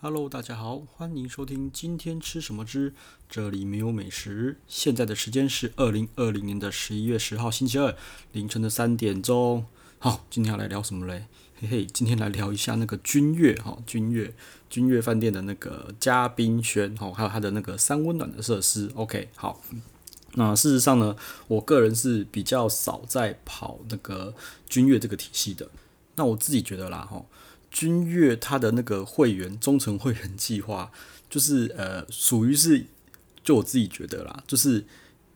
Hello，大家好，欢迎收听今天吃什么之这里没有美食。现在的时间是二零二零年的十一月十号星期二凌晨的三点钟。好，今天要来聊什么嘞？嘿嘿，今天来聊一下那个君悦哈，君悦君悦饭店的那个嘉宾轩哈，还有它的那个三温暖的设施。OK，好。那事实上呢，我个人是比较少在跑那个君悦这个体系的。那我自己觉得啦，哈。君悦它的那个会员忠诚会员计划，就是呃属于是，就我自己觉得啦，就是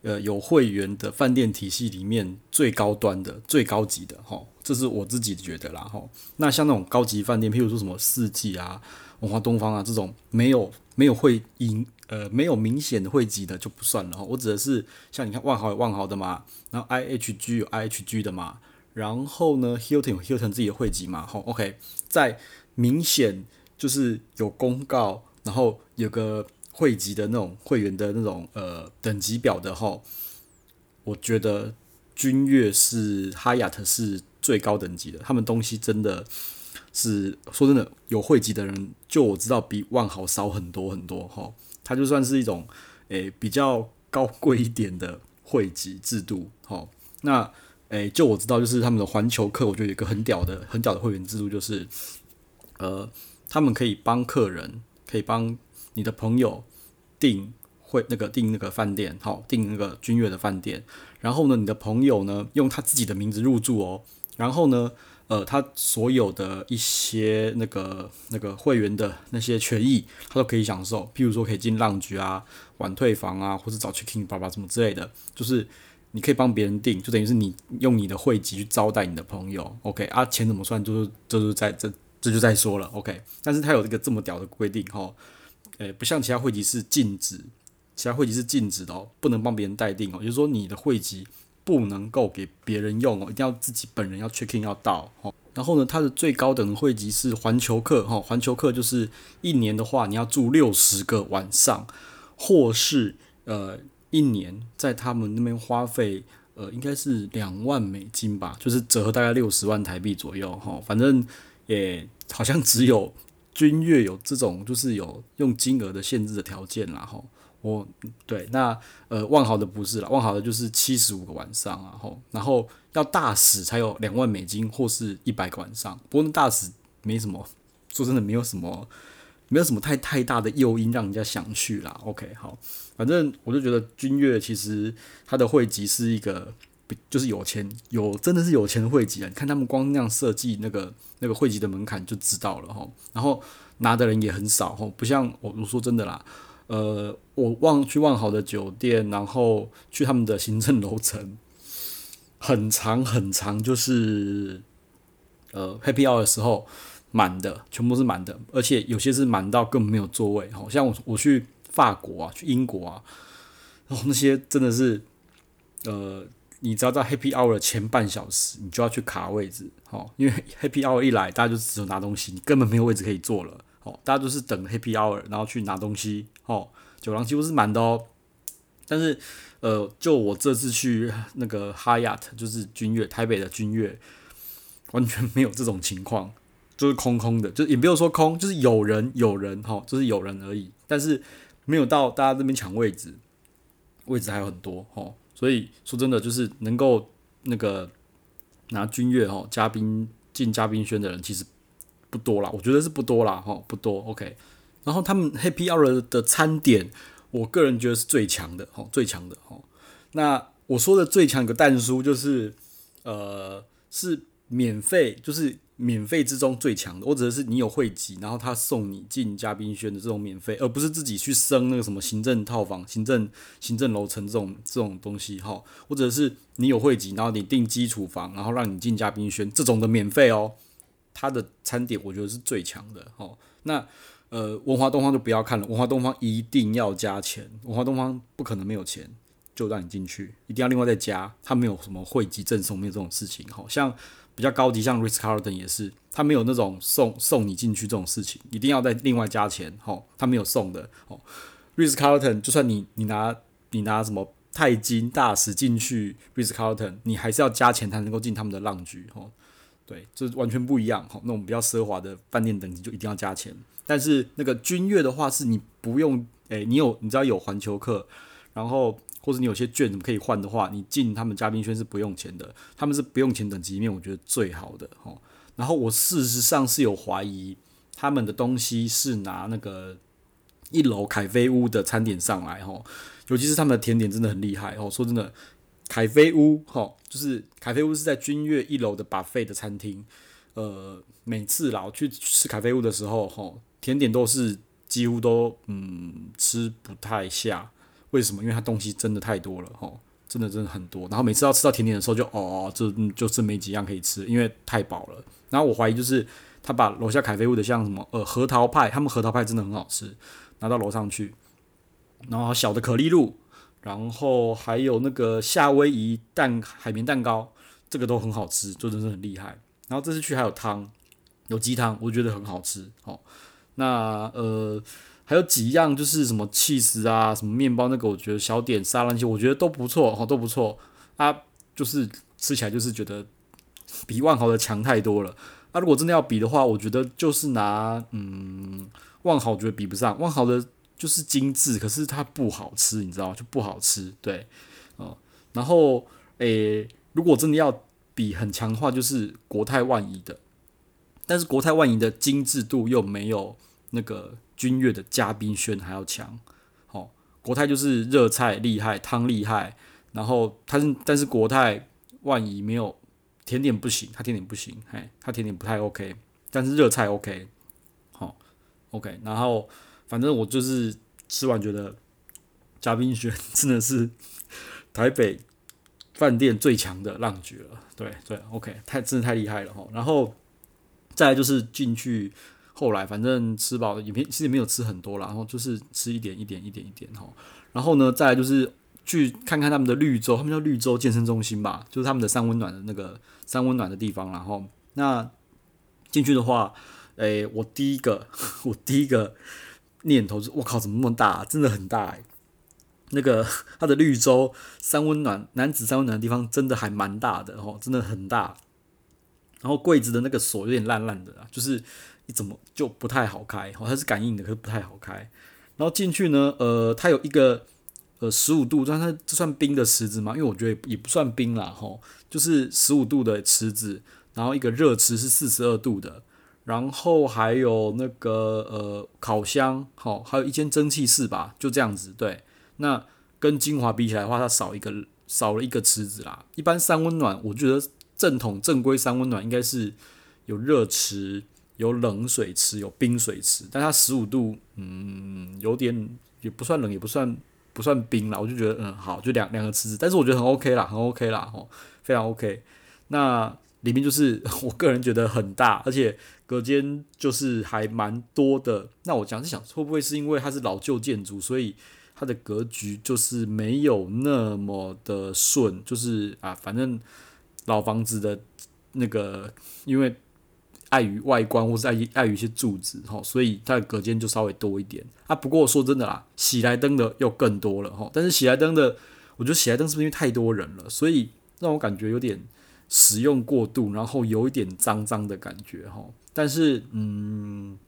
呃有会员的饭店体系里面最高端的、最高级的哈，这是我自己觉得啦哈。那像那种高级饭店，譬如说什么四季啊、文化东方啊这种没有没有会赢呃没有明显的会籍的就不算了哈。我指的是像你看万豪有万豪的嘛，然后 IHG 有 IHG 的嘛。然后呢，Hilton 有 Hilton 自己的会籍嘛，吼，OK，在明显就是有公告，然后有个会籍的那种会员的那种呃等级表的吼，我觉得君悦是哈雅特是最高等级的，他们东西真的是说真的有会籍的人，就我知道比万豪少很多很多吼，它就算是一种诶比较高贵一点的会籍制度，吼，那。诶，就我知道，就是他们的环球客，我觉得有一个很屌的、很屌的会员制度，就是，呃，他们可以帮客人，可以帮你的朋友订会那个订那个饭店，好，订那个君悦的饭店。然后呢，你的朋友呢，用他自己的名字入住哦。然后呢，呃，他所有的一些那个那个会员的那些权益，他都可以享受。譬如说，可以进浪局啊、晚退房啊，或者早 check in 爸爸什么之类的，就是。你可以帮别人订，就等于是你用你的会籍去招待你的朋友，OK 啊？钱怎么算？就是就是在这这就再说了，OK。但是他有一个这么屌的规定，哈，诶，不像其他会籍是禁止，其他会籍是禁止的哦，不能帮别人代订哦，也就是说你的会籍不能够给别人用哦，一定要自己本人要 check in 要到哦。然后呢，它的最高等的会籍是环球客，哈，环球客就是一年的话你要住六十个晚上，或是呃。一年在他们那边花费，呃，应该是两万美金吧，就是折合大概六十万台币左右哈。反正也好像只有君悦有这种，就是有用金额的限制的条件啦哈。我对那呃万豪的不是啦，万豪的就是七十五个晚上啊哈，然后要大使才有两万美金或是一百个晚上。不过大使没什么，说真的没有什么。没有什么太太大的诱因让人家想去啦。OK，好，反正我就觉得君悦其实它的会籍是一个，就是有钱有真的是有钱的会籍啊。你看他们光那样设计那个那个会籍的门槛就知道了哈。然后拿的人也很少哈，不像我我说真的啦，呃，我忘去万豪的酒店，然后去他们的行政楼层，很长很长，就是呃 Happy Hour 的时候。满的，全部是满的，而且有些是满到根本没有座位。好像我我去法国啊，去英国啊，然后那些真的是，呃，你只要在 Happy Hour 的前半小时，你就要去卡位置，好，因为 Happy Hour 一来，大家就只有拿东西，你根本没有位置可以坐了，好，大家都是等 Happy Hour，然后去拿东西，好，酒廊几乎是满的哦。但是，呃，就我这次去那个 Hyatt，就是君悦台北的君悦，完全没有这种情况。就是空空的，就也没有说空，就是有人有人哈，就是有人而已，但是没有到大家这边抢位置，位置还有很多哈，所以说真的就是能够那个拿君悦哈嘉宾进嘉宾轩的人其实不多啦，我觉得是不多啦哈，不多 OK。然后他们 Happy Hour 的餐点，我个人觉得是最强的哈，最强的哈。那我说的最强的蛋叔就是呃是免费，就是。免费之中最强的，我指的是你有会籍，然后他送你进嘉宾轩的这种免费，而不是自己去升那个什么行政套房、行政行政楼层这种这种东西哈。或者是你有会籍，然后你订基础房，然后让你进嘉宾轩这种的免费哦。他的餐点我觉得是最强的哈。那呃文华东方就不要看了，文华东方一定要加钱，文华东方不可能没有钱就让你进去，一定要另外再加，他没有什么会籍赠送没有这种事情，好像。比较高级，像 Ritz Carlton 也是，他没有那种送送你进去这种事情，一定要再另外加钱，吼，他没有送的，吼。Ritz Carlton 就算你你拿你拿什么钛金大使进去 Ritz Carlton，你还是要加钱才能够进他们的浪局吼，对，这完全不一样，吼，那种比较奢华的饭店等级就一定要加钱。但是那个君悦的话，是你不用，诶、你有，你知道有环球客，然后或者你有些券可以换的话，你进他们嘉宾圈是不用钱的，他们是不用钱等级里面我觉得最好的哦。然后我事实上是有怀疑他们的东西是拿那个一楼凯菲屋的餐点上来哦，尤其是他们的甜点真的很厉害哦。说真的，凯菲屋哈，就是凯菲屋是在君悦一楼的 buffet 的餐厅。呃，每次老，去吃凯菲屋的时候，吼，甜点都是几乎都嗯吃不太下，为什么？因为它东西真的太多了，吼，真的真的很多。然后每次要吃到甜点的时候就，就哦，就就剩没几样可以吃，因为太饱了。然后我怀疑就是他把楼下凯菲屋的像什么呃核桃派，他们核桃派真的很好吃，拿到楼上去，然后小的可丽露，然后还有那个夏威夷蛋海绵蛋糕，这个都很好吃，就真的很厉害。然后这次去还有汤，有鸡汤，我觉得很好吃。哦，那呃还有几样就是什么起司啊，什么面包那个，我觉得小点沙拉那些，我觉得都不错，哦，都不错啊。就是吃起来就是觉得比万豪的强太多了。啊，如果真的要比的话，我觉得就是拿嗯万豪，我觉得比不上万豪的，就是精致，可是它不好吃，你知道就不好吃。对，哦，然后诶，如果真的要。比很强的话就是国泰万怡的，但是国泰万怡的精致度又没有那个君悦的嘉宾轩还要强。哦，国泰就是热菜厉害，汤厉害，然后它是但是国泰万怡没有甜点不行，它甜点不行，嘿，它甜点不太 OK，但是热菜 OK，好 OK，然后反正我就是吃完觉得嘉宾轩真的是台北饭店最强的浪局了。对对，OK，太真的太厉害了哈。然后再来就是进去，后来反正吃饱也没，其实没有吃很多啦，然后就是吃一点一点一点一点哈。然后呢，再来就是去看看他们的绿洲，他们叫绿洲健身中心吧，就是他们的三温暖的那个三温暖的地方。然后那进去的话，诶，我第一个 我第一个念头是，我靠，怎么那么大？真的很大诶。那个它的绿洲三温暖男子三温暖的地方真的还蛮大的哦，真的很大。然后柜子的那个锁有点烂烂的，就是怎么就不太好开哦，它是感应的，可是不太好开。然后进去呢，呃，它有一个呃十五度，但它这算冰的池子吗？因为我觉得也不算冰啦，吼，就是十五度的池子，然后一个热池是四十二度的，然后还有那个呃烤箱，好，还有一间蒸汽室吧，就这样子，对。那跟精华比起来的话，它少一个少了一个池子啦。一般三温暖，我觉得正统正规三温暖应该是有热池、有冷水池、有冰水池，但它十五度，嗯，有点也不算冷，也不算不算冰啦。我就觉得，嗯，好，就两两个池子，但是我觉得很 OK 啦，很 OK 啦，吼，非常 OK。那里面就是 我个人觉得很大，而且隔间就是还蛮多的。那我讲是想，会不会是因为它是老旧建筑，所以？它的格局就是没有那么的顺，就是啊，反正老房子的那个，因为碍于外观或是碍于碍于一些柱子哈，所以它的隔间就稍微多一点啊。不过说真的啦，喜来登的又更多了哈。但是喜来登的，我觉得喜来登是不是因为太多人了，所以让我感觉有点使用过度，然后有一点脏脏的感觉哈。但是嗯，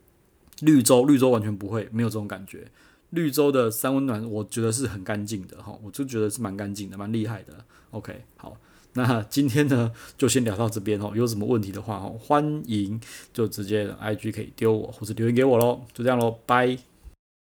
绿洲绿洲完全不会，没有这种感觉。绿洲的三温暖，我觉得是很干净的哈，我就觉得是蛮干净的，蛮厉害的。OK，好，那今天呢就先聊到这边哦，有什么问题的话哦，欢迎就直接 IG 可以丢我或者留言给我喽，就这样喽，拜。